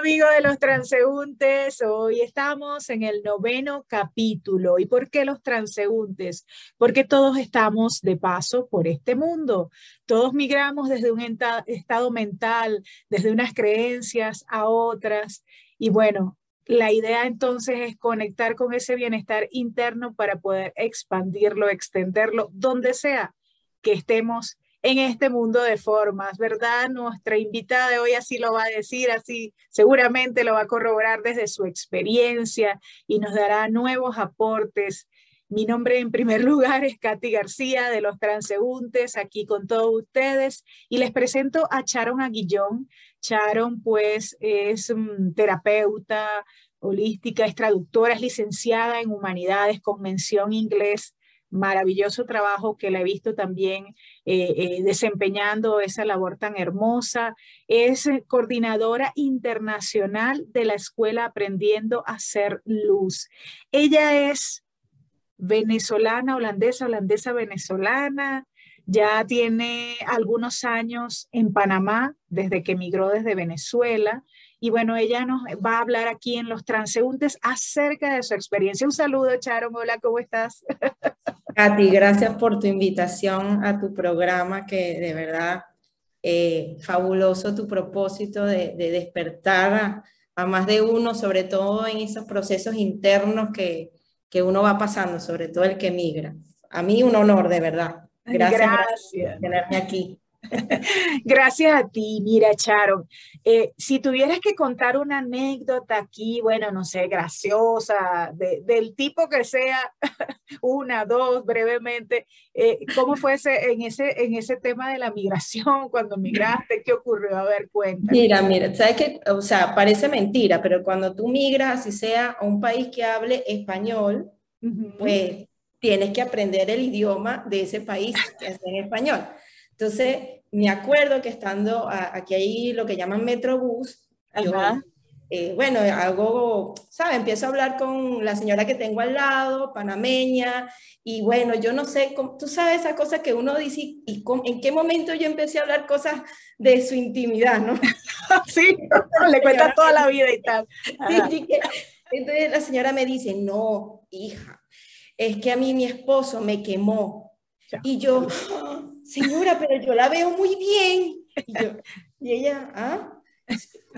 amigos de los transeúntes, hoy estamos en el noveno capítulo. ¿Y por qué los transeúntes? Porque todos estamos de paso por este mundo. Todos migramos desde un estado mental, desde unas creencias a otras. Y bueno, la idea entonces es conectar con ese bienestar interno para poder expandirlo, extenderlo, donde sea que estemos en este mundo de formas, ¿verdad? Nuestra invitada de hoy así lo va a decir, así seguramente lo va a corroborar desde su experiencia y nos dará nuevos aportes. Mi nombre en primer lugar es Katy García de Los Transeúntes, aquí con todos ustedes y les presento a Sharon Aguillón. Sharon pues es terapeuta holística, es traductora, es licenciada en humanidades con mención inglés maravilloso trabajo que la he visto también eh, eh, desempeñando esa labor tan hermosa. Es coordinadora internacional de la escuela Aprendiendo a Ser Luz. Ella es venezolana, holandesa, holandesa, venezolana. Ya tiene algunos años en Panamá, desde que emigró desde Venezuela. Y bueno, ella nos va a hablar aquí en Los Transeúntes acerca de su experiencia. Un saludo, Charon. Hola, ¿cómo estás? Katy, gracias por tu invitación a tu programa, que de verdad eh, fabuloso tu propósito de, despertar a, más de uno, sobre todo en esos procesos internos que, que uno va pasando, sobre todo el que migra. A mí un honor, de verdad. Gracias, gracias. por tenerme aquí. Gracias a ti, mira, Charo. Eh, si tuvieras que contar una anécdota aquí, bueno, no sé, graciosa, del tipo que sea, una, dos, brevemente, eh, ¿cómo fue ese, en, ese, en ese tema de la migración, cuando migraste? ¿Qué ocurrió? A ver, cuenta. Mira, mira, sabes que, o sea, parece mentira, pero cuando tú migras, si sea a un país que hable español, pues tienes que aprender el idioma de ese país que es en español. Entonces, me acuerdo que estando aquí hay lo que llaman Metrobús, eh, bueno, hago, ¿sabes? Empiezo a hablar con la señora que tengo al lado, panameña, y bueno, yo no sé, tú sabes esa cosa que uno dice, y en qué momento yo empecé a hablar cosas de su intimidad, ¿no? sí, le cuenta toda la vida y tal. entonces la señora me dice, no, hija, es que a mí mi esposo me quemó. Y yo, señora, pero yo la veo muy bien. Y, ella, ¿ah?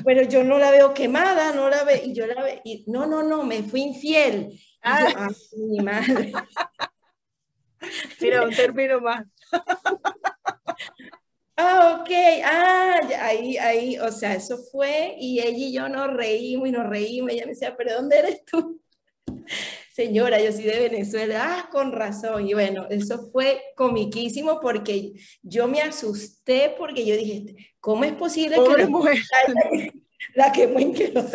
Pero yo no la veo quemada, no la veo, y yo la veo, y, no, no, no, me fui infiel. ah, ah mi madre. Mira, un término más. Ah, ok, ah, ahí, ahí, o sea, eso fue, y ella y yo nos reímos y nos reímos, y ella me decía, pero ¿dónde eres tú? Señora, yo soy de Venezuela, ah, con razón. Y bueno, eso fue comiquísimo porque yo me asusté porque yo dije, ¿cómo es posible que mujer. la, que en que lo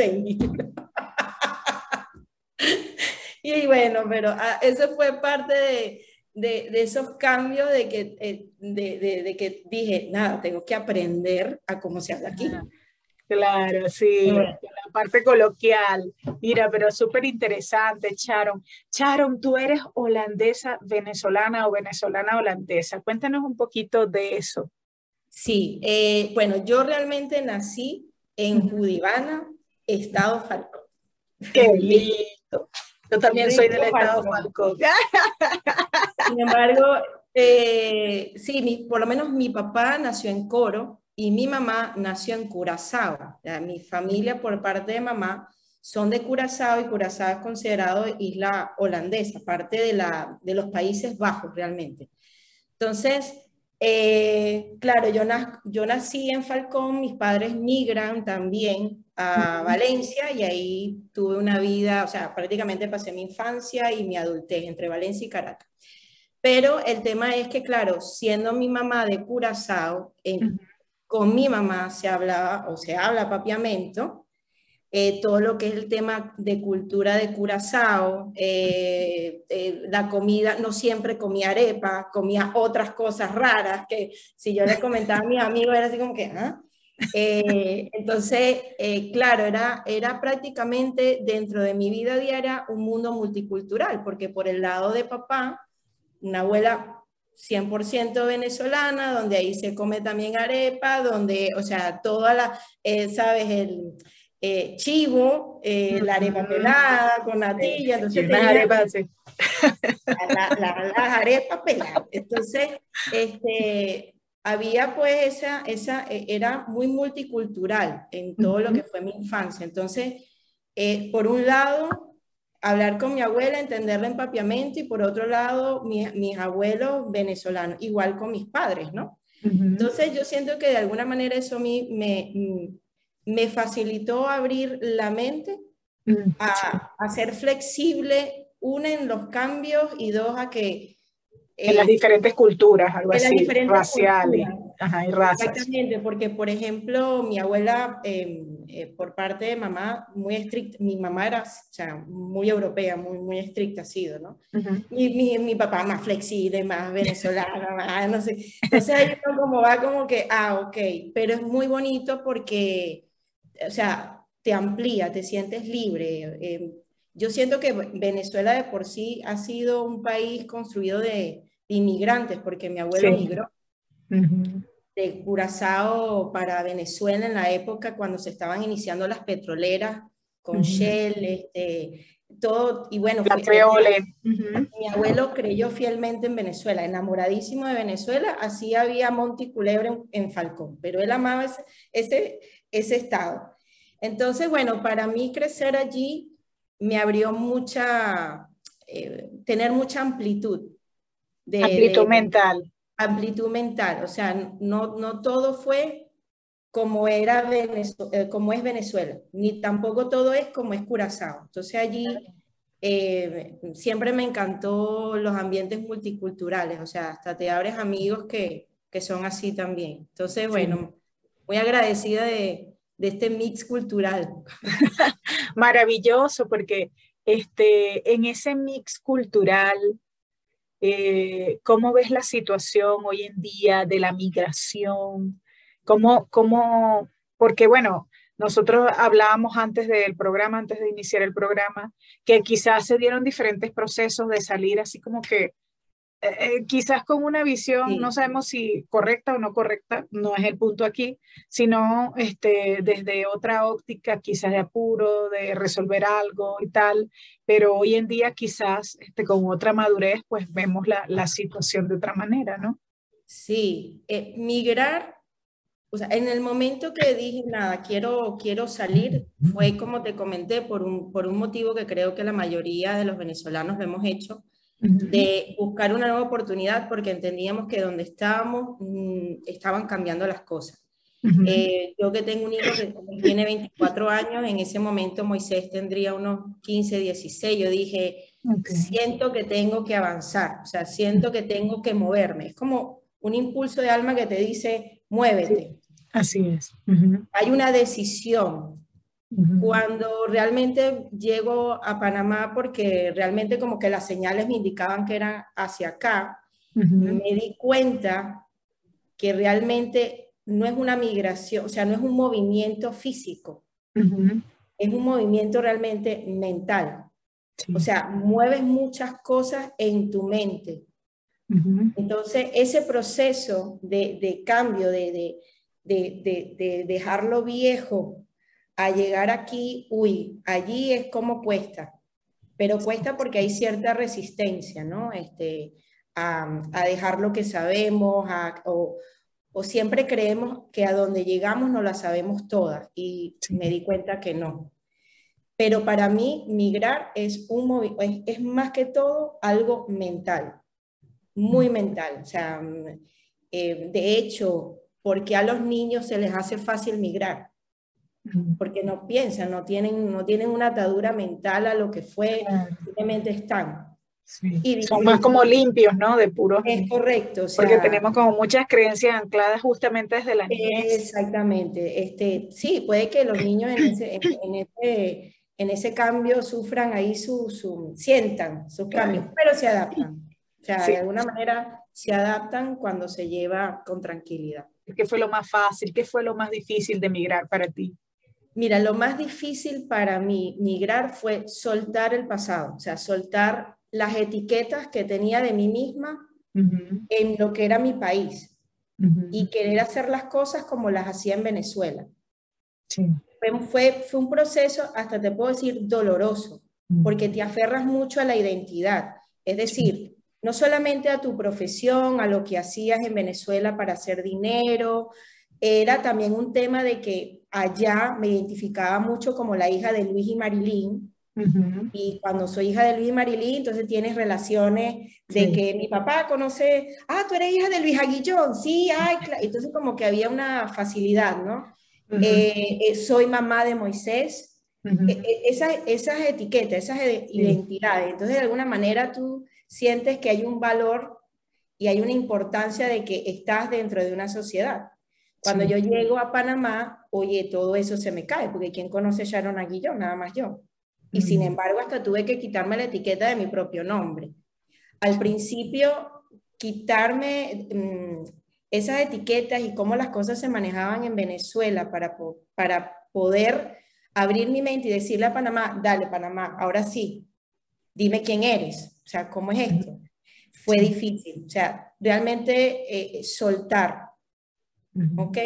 y bueno, pero ah, eso fue parte de, de, de, esos cambios de que, eh, de, de, que dije, nada, tengo que aprender a cómo se habla aquí. Claro, sí, la parte coloquial. Mira, pero súper interesante, Charon. Charon, tú eres holandesa venezolana o venezolana holandesa. Cuéntanos un poquito de eso. Sí, eh, bueno, yo realmente nací en Judivana, Estado Falcón. Qué lindo. Yo también soy del Estado Falcón. Sin embargo, eh, sí, por lo menos mi papá nació en Coro, y mi mamá nació en Curazao. Mi familia por parte de mamá son de Curazao y Curazao es considerado isla holandesa, parte de, la, de los Países Bajos realmente. Entonces, eh, claro, yo, yo nací en Falcón, mis padres migran también a Valencia y ahí tuve una vida, o sea, prácticamente pasé mi infancia y mi adultez entre Valencia y Caracas. Pero el tema es que, claro, siendo mi mamá de Curazao, en, con mi mamá se hablaba o se habla papiamento, eh, todo lo que es el tema de cultura de Curazao, eh, eh, la comida, no siempre comía arepa, comía otras cosas raras que si yo le comentaba a mis amigos era así como que, ¿ah? entonces, claro, era, era prácticamente dentro de mi vida diaria un mundo multicultural, porque por el lado de papá, una abuela 100% venezolana, donde ahí se come también arepa, donde, o sea, toda la, eh, sabes, el, eh, chivo, eh, la arepa pelada con natilla, entonces las arepas, las arepas peladas. Entonces, este, había pues esa, esa, era muy multicultural en todo lo que fue mi infancia. Entonces, por un lado, hablar con mi abuela, entender el empapiamiento y por otro lado, mis abuelos venezolanos, igual con mis padres, ¿no? Entonces, yo siento que de alguna manera eso me, me, me facilitó abrir la mente mm, a, a, ser flexible, una en los cambios y dos a que... En las diferentes culturas, algo así, raciales. Ajá, y razas. Exactamente, porque por ejemplo, mi abuela, em, eh, por parte de mamá, muy estricta, mi mamá era o sea, muy europea, muy, muy estricta ha sido, ¿no? y mi, mi, papá más flexible, más venezolano, más, no sé. Entonces ahí como va como que, ah, ok, pero es muy bonito porque o sea, te amplía, te sientes libre. Eh, yo siento que Venezuela de por sí ha sido un país construido de, inmigrantes, porque mi abuelo migró de Curazao para Venezuela en la época cuando se estaban iniciando las petroleras con Shell, este, todo, y bueno, mi abuelo creyó fielmente en Venezuela, enamoradísimo de Venezuela, así había Monte Culebre en, Falcón, pero él amaba ese, ese, ese estado. Entonces, bueno, para mí crecer allí me abrió mucha, eh, tener mucha amplitud. De, amplitud mental. Amplitud mental, o sea, no, no todo fue como, era eh, como es Venezuela, ni tampoco todo es como es Curazao. Entonces allí eh, siempre me encantó los ambientes multiculturales, o sea, hasta te abres amigos que, que son así también. Entonces, bueno, muy agradecida de, de este mix cultural. Maravilloso, porque este, en ese mix cultural, eh, ¿cómo ves la situación hoy en día de la migración? ¿Cómo, cómo, porque bueno, nosotros hablábamos antes del programa, antes de iniciar el programa, que quizás se dieron diferentes procesos de salir así como que eh, eh, quizás con una visión, no sabemos si correcta o no correcta, no es el punto aquí, sino este, desde otra óptica, quizás de apuro, de resolver algo y tal, pero hoy en día quizás este, con otra madurez, pues vemos la, la situación de otra manera, ¿no? Sí, eh, migrar, o sea, en el momento que dije, nada, quiero, quiero salir, fue como te comenté, por un, por un motivo que creo que la mayoría de los venezolanos lo hemos hecho, de buscar una nueva oportunidad porque entendíamos que donde estábamos mm, estaban cambiando las cosas. Eh, yo que tengo un hijo que tiene 24 años, en ese momento Moisés tendría unos 15, 16, yo dije, siento que tengo que avanzar, o sea, siento que tengo que moverme. Es como un impulso de alma que te dice, muévete. así es. Hay una decisión, cuando realmente llego a Panamá, porque realmente como que las señales me indicaban que eran hacia acá, me di cuenta que realmente no es una migración, o sea, no es un movimiento físico, es un movimiento realmente mental. O sea, mueves muchas cosas en tu mente. Entonces, ese proceso de, cambio, de, de, de, dejarlo viejo a llegar aquí, uy, allí es como cuesta, pero cuesta porque hay cierta resistencia, ¿no? Este, a, dejar lo que sabemos, o, siempre creemos que a donde llegamos no la sabemos todas y me di cuenta que no. Pero para mí migrar es, un es, es más que todo algo mental, muy mental. O sea, eh, de hecho, porque a los niños se les hace fácil migrar porque no piensan, no tienen, no tienen una atadura mental a lo que fue, simplemente están. Y Son más como limpios, ¿no? De puros. Es correcto. porque tenemos como muchas creencias ancladas justamente desde la niñez. Exactamente. Este, sí, puede que los niños en ese, en, ese, en ese cambio sufran ahí su, su sientan sus cambios, pero se adaptan. O sea, de alguna manera se adaptan cuando se lleva con tranquilidad. ¿Qué fue lo más fácil? ¿Qué fue lo más difícil de emigrar para ti? Mira, lo más difícil para mí migrar fue soltar el pasado, o sea, soltar las etiquetas que tenía de mí misma en lo que era mi país y querer hacer las cosas como las hacía en Venezuela. fue, fue un proceso, hasta te puedo decir, doloroso, porque te aferras mucho a la identidad. Es decir, no solamente a tu profesión, a lo que hacías en Venezuela para hacer dinero, era también un tema de que allá me identificaba mucho como la hija de Luis y Marilyn. Y cuando soy hija de Luis y Marilyn, entonces tienes relaciones de que mi papá conoce, ah, tú eres hija de Luis Aguillón, sí, ay, entonces como que había una facilidad, ¿no? Eh, eh, soy mamá de Moisés, e, e, esas, esas etiquetas, esas identidades, entonces de alguna manera tú sientes que hay un valor y hay una importancia de que estás dentro de una sociedad. Cuando yo llego a Panamá, oye, todo eso se me cae, porque ¿quién conoce Sharon Aguillón? Nada más yo. Y sin embargo, hasta tuve que quitarme la etiqueta de mi propio nombre. Al principio, quitarme mm, esas etiquetas y cómo las cosas se manejaban en Venezuela para, para poder abrir mi mente y decirle a Panamá, dale Panamá, ahora sí, dime quién eres, o sea, ¿cómo es esto? Fue difícil, o sea, realmente eh, soltar, ¿ok?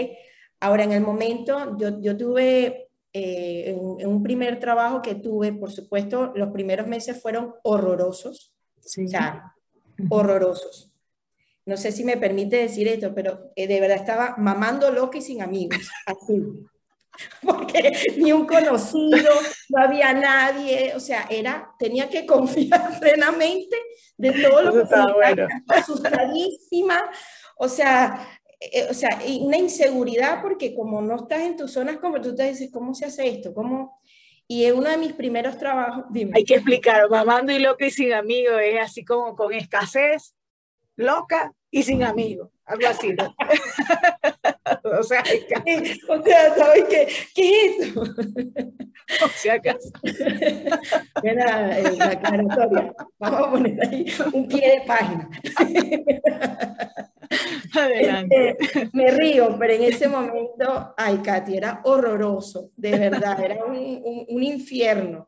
Ahora, en el momento, yo, yo tuve, eh, en, un primer trabajo que tuve, por supuesto, los primeros meses fueron horrorosos, o sea, horrorosos. No sé si me permite decir esto, pero eh, de verdad estaba mamando loca y sin amigos, así. porque ni un conocido, no había nadie, o sea, era, tenía que confiar plenamente de todo lo que estaba bueno. asustadísima, o sea, eh, o sea, una inseguridad porque como no estás en tus zonas como tú te dices, ¿cómo se hace esto? ¿Cómo? Y en uno de mis primeros trabajos, dime. Hay que explicar, mamando y loca y sin amigos es así como con escasez, loca y sin amigos, algo así. o sea, o sea, ¿sabes qué? ¿Qué es eso? o sea, acaso. Era eh, la aclaratoria. Vamos a poner ahí un pie de página. Adelante. Este, me río, pero en ese momento, ay, Katy, era horroroso, de verdad, era un, un, infierno.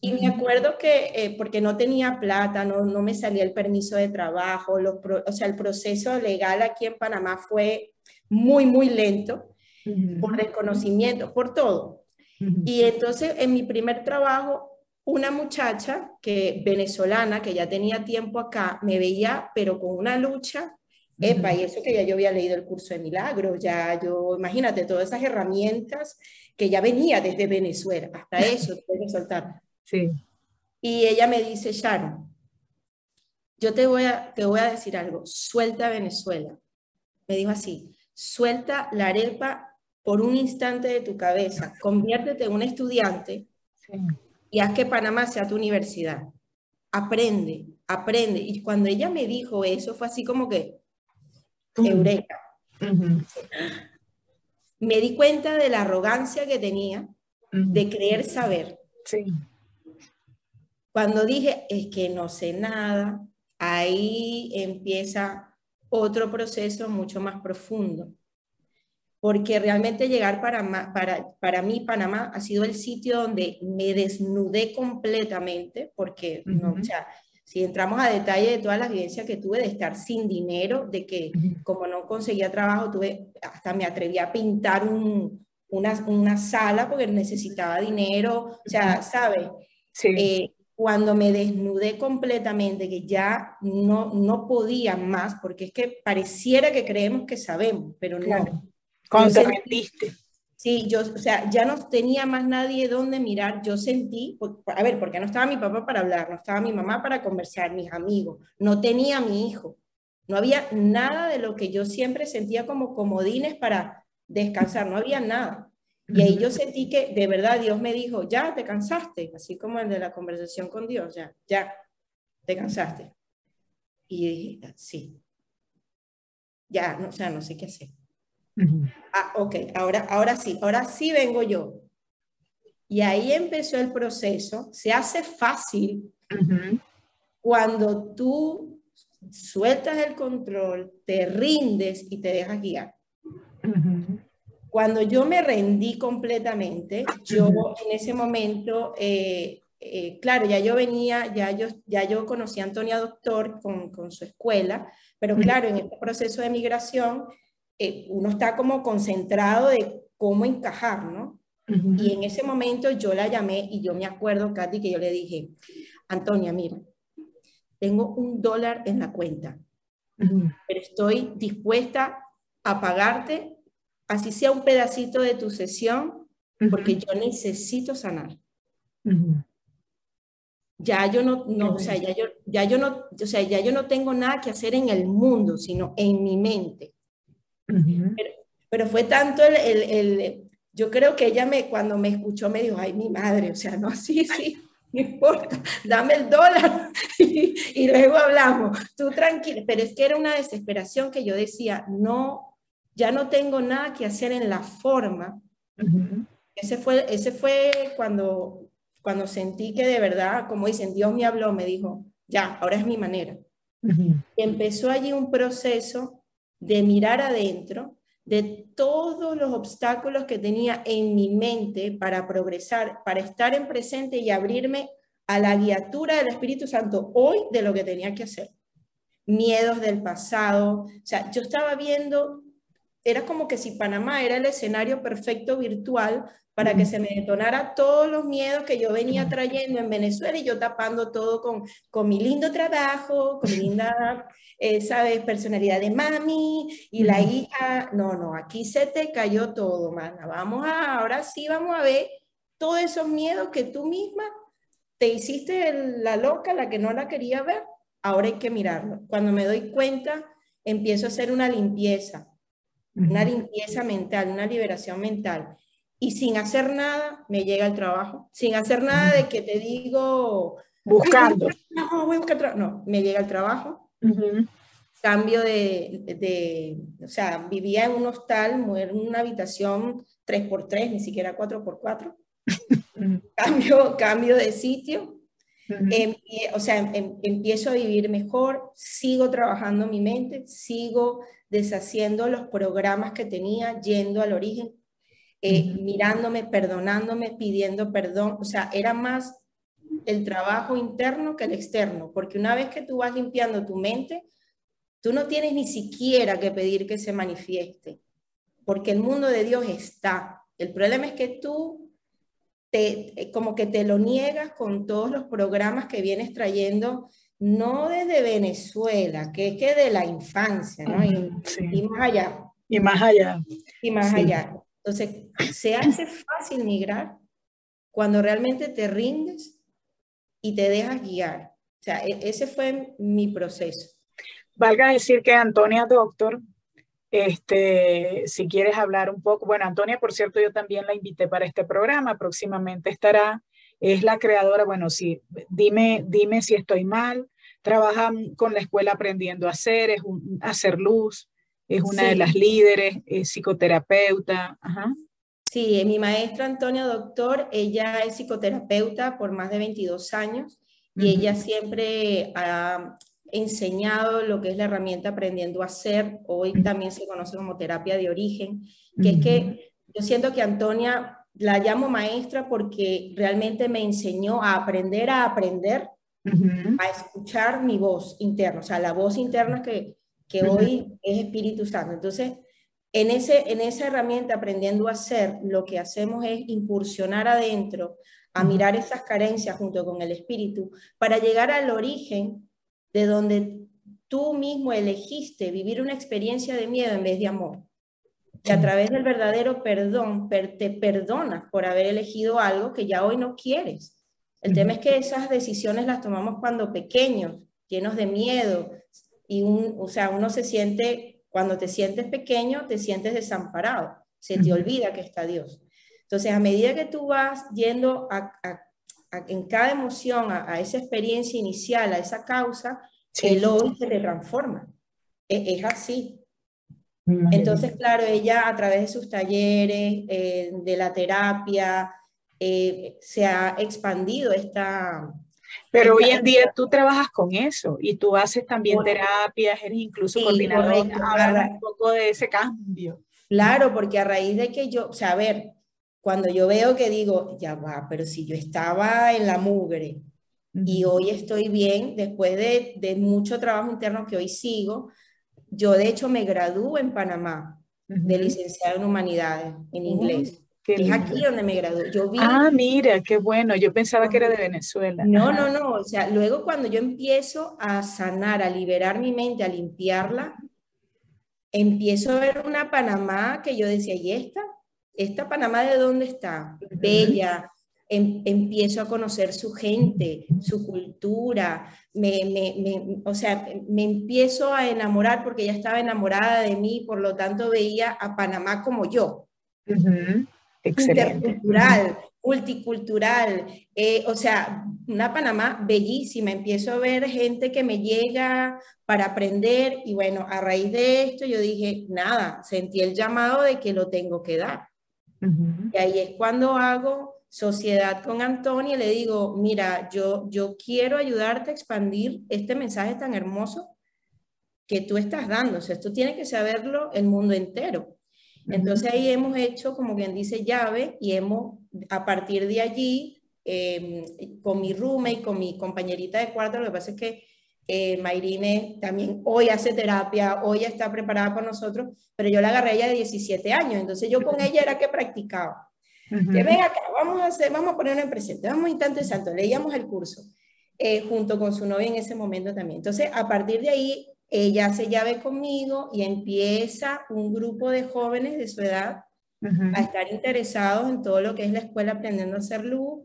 Y me acuerdo que, eh, porque no tenía plata, no, no me salía el permiso de trabajo, los o sea, el proceso legal aquí en Panamá fue muy, muy lento, por desconocimiento, por todo. Y entonces en mi primer trabajo, una muchacha que venezolana, que ya tenía tiempo acá, me veía, pero con una lucha, epa, y eso que ya yo había leído el curso de milagros, ya yo, imagínate, todas esas herramientas que ya venía desde Venezuela, hasta eso, puedes soltar. Sí. Y ella me dice, Sharon, yo te voy a, te voy a decir algo, suelta Venezuela. Me dijo así, Suelta la arepa por un instante de tu cabeza, conviértete en un estudiante y haz que Panamá sea tu universidad. Aprende, aprende. Y cuando ella me dijo eso, fue así como que, eureka. Me di cuenta de la arrogancia que tenía de creer saber. Cuando dije, es que no sé nada, ahí empieza otro proceso mucho más profundo. Porque realmente llegar para, para, para mí, Panamá, ha sido el sitio donde me desnudé completamente, porque, no, o sea, si entramos a detalle de todas las vivencias que tuve de estar sin dinero, de que como no conseguía trabajo, tuve, hasta me atreví a pintar un, una, una, sala porque necesitaba dinero, o sea, ¿sabes? Sí. Eh, cuando me desnudé completamente, que ya no, no podía más, porque es que pareciera que creemos que sabemos, pero no. Cuando te rendiste. Sí, yo, o sea, ya no tenía más nadie donde mirar, yo sentí, a ver, porque no estaba mi papá para hablar, no estaba mi mamá para conversar, mis amigos, no tenía mi hijo, no había nada de lo que yo siempre sentía como comodines para descansar, no había nada. Y ahí yo sentí que de verdad Dios me dijo, ya te cansaste, así como el de la conversación con Dios, ya, ya, te cansaste. Y dije, sí, ya, no, o sea, no sé qué hacer. Ah, ok, ahora, ahora sí, ahora sí vengo yo. Y ahí empezó el proceso. Se hace fácil cuando tú sueltas el control, te rindes y te dejas guiar. Cuando yo me rendí completamente, yo en ese momento, eh, eh, claro, ya yo venía, ya yo, ya yo conocí a Antonia Doctor con, con su escuela, pero claro, en este proceso de migración, eh, uno está como concentrado de cómo encajar, ¿no? Y en ese momento yo la llamé y yo me acuerdo, Katy, que yo le dije, Antonia, mira, tengo un dólar en la cuenta, pero estoy dispuesta a pagarte, así sea un pedacito de tu sesión, porque yo necesito sanar. Ya yo no, no o sea, ya yo, ya yo no, o sea, ya yo no tengo nada que hacer en el mundo, sino en mi mente. Pero, fue tanto el, el, yo creo que ella me, cuando me escuchó me dijo, ay, mi madre, o sea, no, sí, sí, no importa, dame el dólar y, luego hablamos, tú tranquila, pero es que era una desesperación que yo decía, no, ya no tengo nada que hacer en la forma. Ese fue, ese fue cuando, cuando sentí que de verdad, como dicen, Dios me habló, me dijo, ya, ahora es mi manera. Empezó allí un proceso de mirar adentro de todos los obstáculos que tenía en mi mente para progresar, para estar en presente y abrirme a la guiatura del Espíritu Santo hoy de lo que tenía que hacer. Miedos del pasado, o sea, yo estaba viendo, era como que si Panamá era el escenario perfecto virtual para que se me detonara todos los miedos que yo venía trayendo en Venezuela y yo tapando todo con, con mi lindo trabajo, con mi linda, eh, ¿sabes?, personalidad de mami y la hija. No, no, aquí se te cayó todo, mana. Vamos a, ahora sí vamos a ver todos esos miedos que tú misma te hiciste la loca, la que no la quería ver. Ahora hay que mirarlo. Cuando me doy cuenta, empiezo a hacer una limpieza, una limpieza mental, una liberación mental y sin hacer nada me llega el trabajo, sin hacer nada de que te digo... Buscando. No, voy a buscar no, me llega el trabajo. Cambio de, de, o sea, vivía en un hostal, en una habitación 3x3, ni siquiera 4x4. cambio, cambio de sitio. O sea, em, empiezo a vivir mejor, sigo trabajando mi mente, sigo deshaciendo los programas que tenía, yendo al origen, eh, mirándome, perdonándome, pidiendo perdón. O sea, era más el trabajo interno que el externo, porque una vez que tú vas limpiando tu mente, tú no tienes ni siquiera que pedir que se manifieste, porque el mundo de Dios está. El problema es que tú te, eh, como que te lo niegas con todos los programas que vienes trayendo, no desde Venezuela, que es que de la infancia, ¿no? Y, más allá. Y más allá. Y más allá. Entonces, se hace fácil migrar cuando realmente te rindes y te dejas guiar. O sea, e-, ese fue mi proceso. Valga decir que Antonia, doctor, este, si quieres hablar un poco, bueno, Antonia, por cierto, yo también la invité para este programa, próximamente estará, es la creadora, bueno, sí, dime, dime si estoy mal, trabaja con la escuela aprendiendo a hacer, es un, hacer luz, es una de las líderes, es psicoterapeuta. Ajá. Sí, mi maestra Antonia Doctor, ella es psicoterapeuta por más de 22 años y ella siempre ha enseñado lo que es la herramienta aprendiendo a hacer, hoy también se conoce como terapia de origen, que es que yo siento que Antonia la llamo maestra porque realmente me enseñó a aprender a aprender, a escuchar mi voz interna, o sea, la voz interna que, que hoy es Espíritu Santo. Entonces, en, ese, en esa herramienta, aprendiendo a hacer, lo que hacemos es incursionar adentro, a mirar esas carencias junto con el Espíritu, para llegar al origen de donde tú mismo elegiste vivir una experiencia de miedo en vez de amor. Que a través del verdadero perdón te perdonas por haber elegido algo que ya hoy no quieres. El tema es que esas decisiones las tomamos cuando pequeños, llenos de miedo, y un, o sea, uno se siente, cuando te sientes pequeño, te sientes desamparado, se te olvida que está Dios. Entonces, a medida que tú vas yendo a, en cada emoción a, esa experiencia inicial, a esa causa, el hoy se te transforma. E, es, así. Entonces, claro, ella a través de sus talleres, eh, de la terapia, eh, se ha expandido esta, pero hoy en día tú trabajas con eso y tú haces también terapias, eres incluso coordinador. un poco de ese cambio. Claro, porque a raíz de que yo, o sea, a ver, cuando yo veo que digo, ya va, pero si yo estaba en la mugre y hoy estoy bien, después de, de, mucho trabajo interno que hoy sigo, yo de hecho me gradúo en Panamá de licenciado en humanidades, en inglés. es aquí donde me gradué. Yo ah, mira, qué bueno. Yo pensaba que era de Venezuela. No, no, no. O sea, luego cuando yo empiezo a sanar, a liberar mi mente, a limpiarla, empiezo a ver una Panamá que yo decía, ¿y esta? ¿Esta Panamá de dónde está? Bella. Em, empiezo a conocer su gente, su cultura, me, me, o sea, me empiezo a enamorar porque ella estaba enamorada de mí, por lo tanto veía a Panamá como yo. Intercultural, multicultural, eh, o sea, una Panamá bellísima. Empiezo a ver gente que me llega para aprender y bueno, a raíz de esto yo dije, nada, sentí el llamado de que lo tengo que dar. Y ahí es cuando hago sociedad con Antonio y le digo, mira, yo, yo quiero ayudarte a expandir este mensaje tan hermoso que tú estás dando. O sea, esto tiene que saberlo el mundo entero. Entonces ahí hemos hecho, como quien dice, llave y hemos, a partir de allí, em, con mi roommate, con mi compañerita de cuarto, lo que pasa es que eh, Mayrine también hoy hace terapia, hoy está preparada para nosotros, pero yo la agarré ella de 17 años, entonces yo con ella era que practicaba. Que ven acá, vamos a, hacer, vamos a poner un presente, vamos a instante santo, leíamos el curso, eh, junto con su novia en ese momento también. Entonces, a partir de ahí, ella se llave conmigo y empieza un grupo de jóvenes de su edad a estar interesados en todo lo que es la escuela aprendiendo a hacer luz.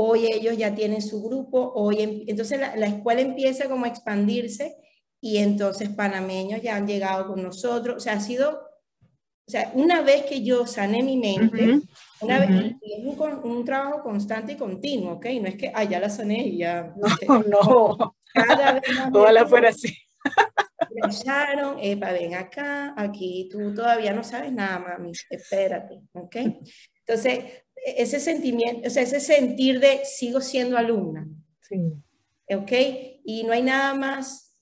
Hoy ellos ya tienen su grupo, hoy em, entonces la, escuela empieza como a expandirse y entonces panameños ya han llegado con nosotros. O sea, ha sido, o sea, una vez que yo sané mi mente, una vez, y es un, trabajo constante y continuo, ¿ok? No es que, ah, ya la sané y ya. No, no. Cada vez Ojalá fuera así Sharon, Epa, ven acá, aquí tú todavía no sabes nada, mami, espérate, ¿ok? Entonces, ese sentimiento, o sea, ese sentir de sigo siendo alumna, sí. ¿ok? Y no hay nada más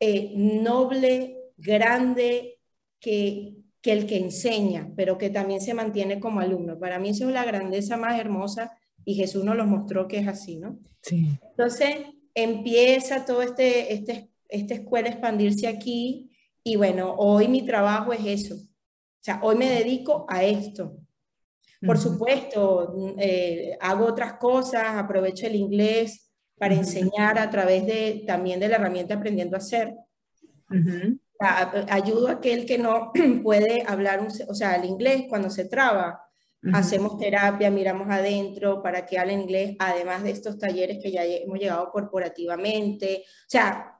eh, noble, grande que, que el que enseña, pero que también se mantiene como alumno. Para mí eso es la grandeza más hermosa y Jesús nos lo mostró que es así, ¿no? Sí. Entonces empieza todo este, este esta escuela expandirse aquí y bueno, hoy mi trabajo es eso. O sea, hoy me dedico a esto. Por supuesto, eh, hago otras cosas, aprovecho el inglés para enseñar a través de también de la herramienta Aprendiendo a Hacer. ayudo a aquel que no puede hablar, o sea, el inglés cuando se traba. Hacemos terapia, miramos adentro para que hable inglés, además de estos talleres que ya hemos llegado corporativamente. O sea,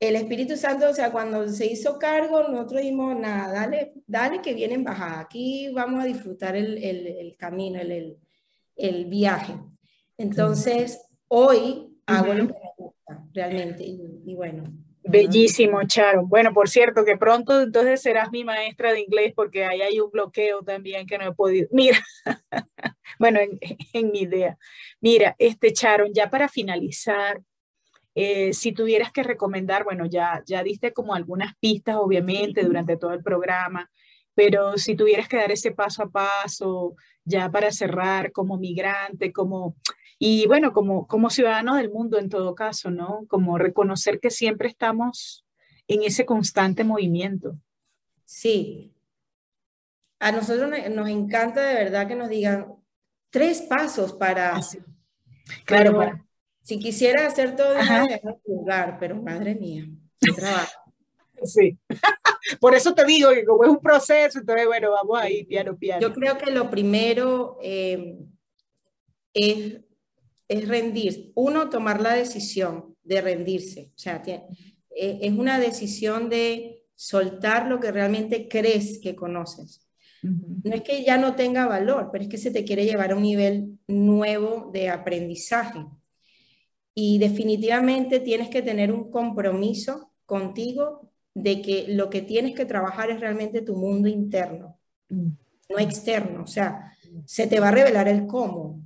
el Espíritu Santo, o sea, cuando se hizo cargo, nosotros dijimos, nada, dale, dale que viene en bajada, aquí vamos a disfrutar el, el, camino, el, el, viaje. Entonces, hoy hago lo que me gusta, realmente, y, bueno. Bellísimo, Charo. Bueno, por cierto, que pronto entonces serás mi maestra de inglés porque ahí hay un bloqueo también que no he podido. Mira, bueno, en, en mi idea. Mira, este Charon, ya para finalizar, eh, si tuvieras que recomendar, bueno, ya, ya diste como algunas pistas, obviamente, durante todo el programa, pero si tuvieras que dar ese paso a paso, ya para cerrar como migrante, como, y bueno, como, como ciudadano del mundo en todo caso, ¿no? Como reconocer que siempre estamos en ese constante movimiento. Sí. A nosotros nos encanta de verdad que nos digan tres pasos para... Claro, para si quisiera hacer todo en lugar, pero madre mía, qué trabajo. Sí. Por eso te digo que como es un proceso, entonces bueno, vamos ahí piano piano. Yo creo que lo primero eh, es, es rendir. Uno, tomar la decisión de rendirse. O sea, eh, es una decisión de soltar lo que realmente crees que conoces. No es que ya no tenga valor, pero es que se te quiere llevar a un nivel nuevo de aprendizaje. Y definitivamente tienes que tener un compromiso contigo de que lo que tienes que trabajar es realmente tu mundo interno, no externo. O sea, se te va a revelar el cómo.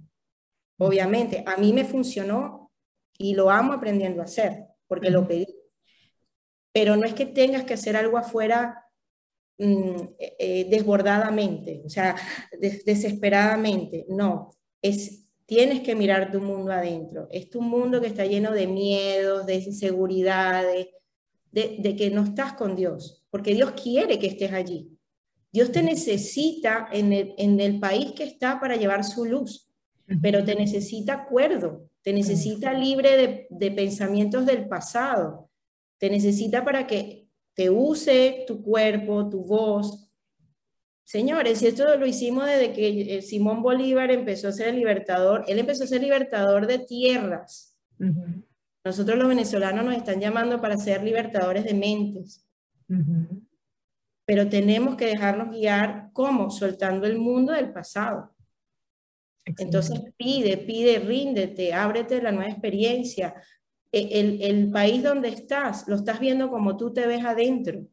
Obviamente, a mí me funcionó y lo amo aprendiendo a hacer, porque lo pedí. Pero no es que tengas que hacer algo afuera mm, eh, eh, desbordadamente, o sea, desesperadamente. No, es tienes que mirar tu mundo adentro. Es tu mundo que está lleno de miedos, de inseguridades, de, que no estás con Dios, porque Dios quiere que estés allí. Dios te necesita en el, en el país que está para llevar su luz, pero te necesita acuerdo, te necesita libre de, de pensamientos del pasado, te necesita para que te use tu cuerpo, tu voz. Señores, y esto lo hicimos desde que eh, Simón Bolívar empezó a ser el libertador, él empezó a ser libertador de tierras. Nosotros los venezolanos nos están llamando para ser libertadores de mentes. Pero tenemos que dejarnos guiar, ¿cómo? Soltando el mundo del pasado. Entonces pide, pide, ríndete, ábrete la nueva experiencia, e, el, país donde estás, lo estás viendo como tú te ves adentro.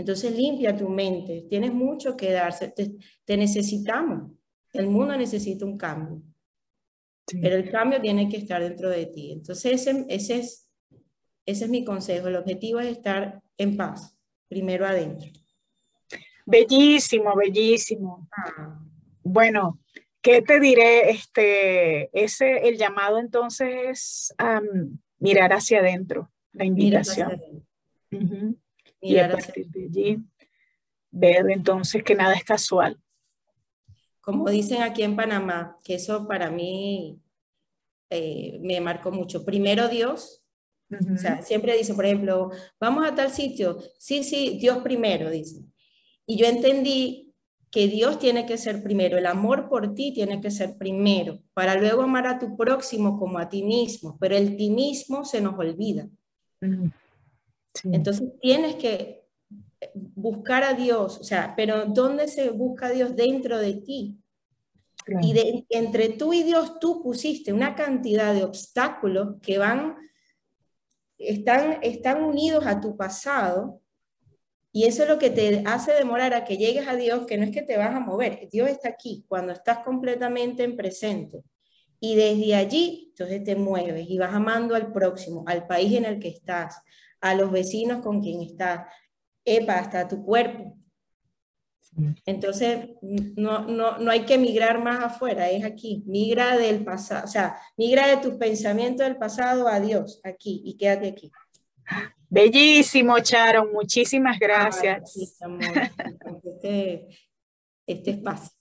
Entonces limpia tu mente, tienes mucho que darse, te, necesitamos, el mundo necesita un cambio, pero el cambio tiene que estar dentro de ti. Entonces ese, ese, es, ese es mi consejo, el objetivo es estar en paz, primero adentro. Bellísimo, bellísimo. Ah. Bueno, ¿Qué te diré? Este, ese, el llamado entonces es mirar hacia adentro, la invitación. Y a partir de allí, ver entonces que nada es casual. Como dicen aquí en Panamá, que eso para mí eh, me marcó mucho. Primero Dios, o sea, siempre dicen, por ejemplo, vamos a tal sitio. Sí, sí, Dios primero, dice. Y yo entendí que Dios tiene que ser primero, el amor por ti tiene que ser primero, para luego amar a tu próximo como a ti mismo, pero el ti mismo se nos olvida. Entonces tienes que buscar a Dios, o sea, pero ¿dónde se busca a Dios? Dentro de ti. Y de, entre tú y Dios tú pusiste una cantidad de obstáculos que van, están, están unidos a tu pasado y eso es lo que te hace demorar a que llegues a Dios, que no es que te vas a mover, Dios está aquí cuando estás completamente en presente. Y desde allí, entonces te mueves y vas amando al próximo, al país en el que estás, a los vecinos con quien estás, epa, hasta tu cuerpo. Entonces, no, no, no hay que migrar más afuera, es aquí. Migra del pasado, o sea, migra de tus pensamientos del pasado a Dios, aquí, y quédate aquí. Bellísimo, Charon. Muchísimas gracias. este, este espacio.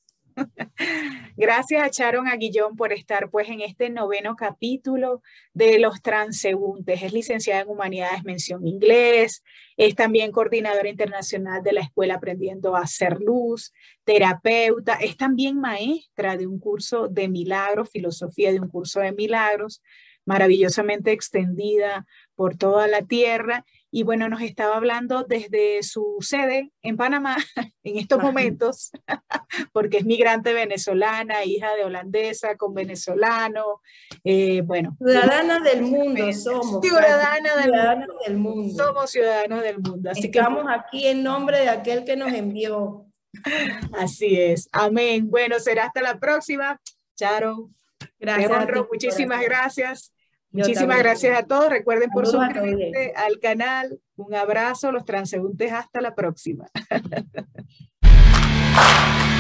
Gracias a Charon Aguillón por estar pues en este noveno capítulo de los transeúntes. Es licenciada en Humanidades, mención inglés, es también coordinadora internacional de la Escuela Aprendiendo a Hacer Luz, terapeuta, es también maestra de un curso de milagros, filosofía de un curso de milagros, maravillosamente extendida por toda la tierra. Y bueno, nos estaba hablando desde su sede en Panamá en estos momentos, porque es migrante venezolana, hija de holandesa con venezolano. Eh, bueno. Ciudadana del mundo somos. Ciudadana del, mundo. Somos ciudadanos del mundo. Así Estamos aquí en nombre de aquel que nos envió. Así es. Amén. Bueno, será hasta la próxima. Charo. Gracias. muchísimas gracias. Muchísimas gracias a todos. Recuerden por suscribirse al canal. Un abrazo, los transeúntes. Hasta la próxima.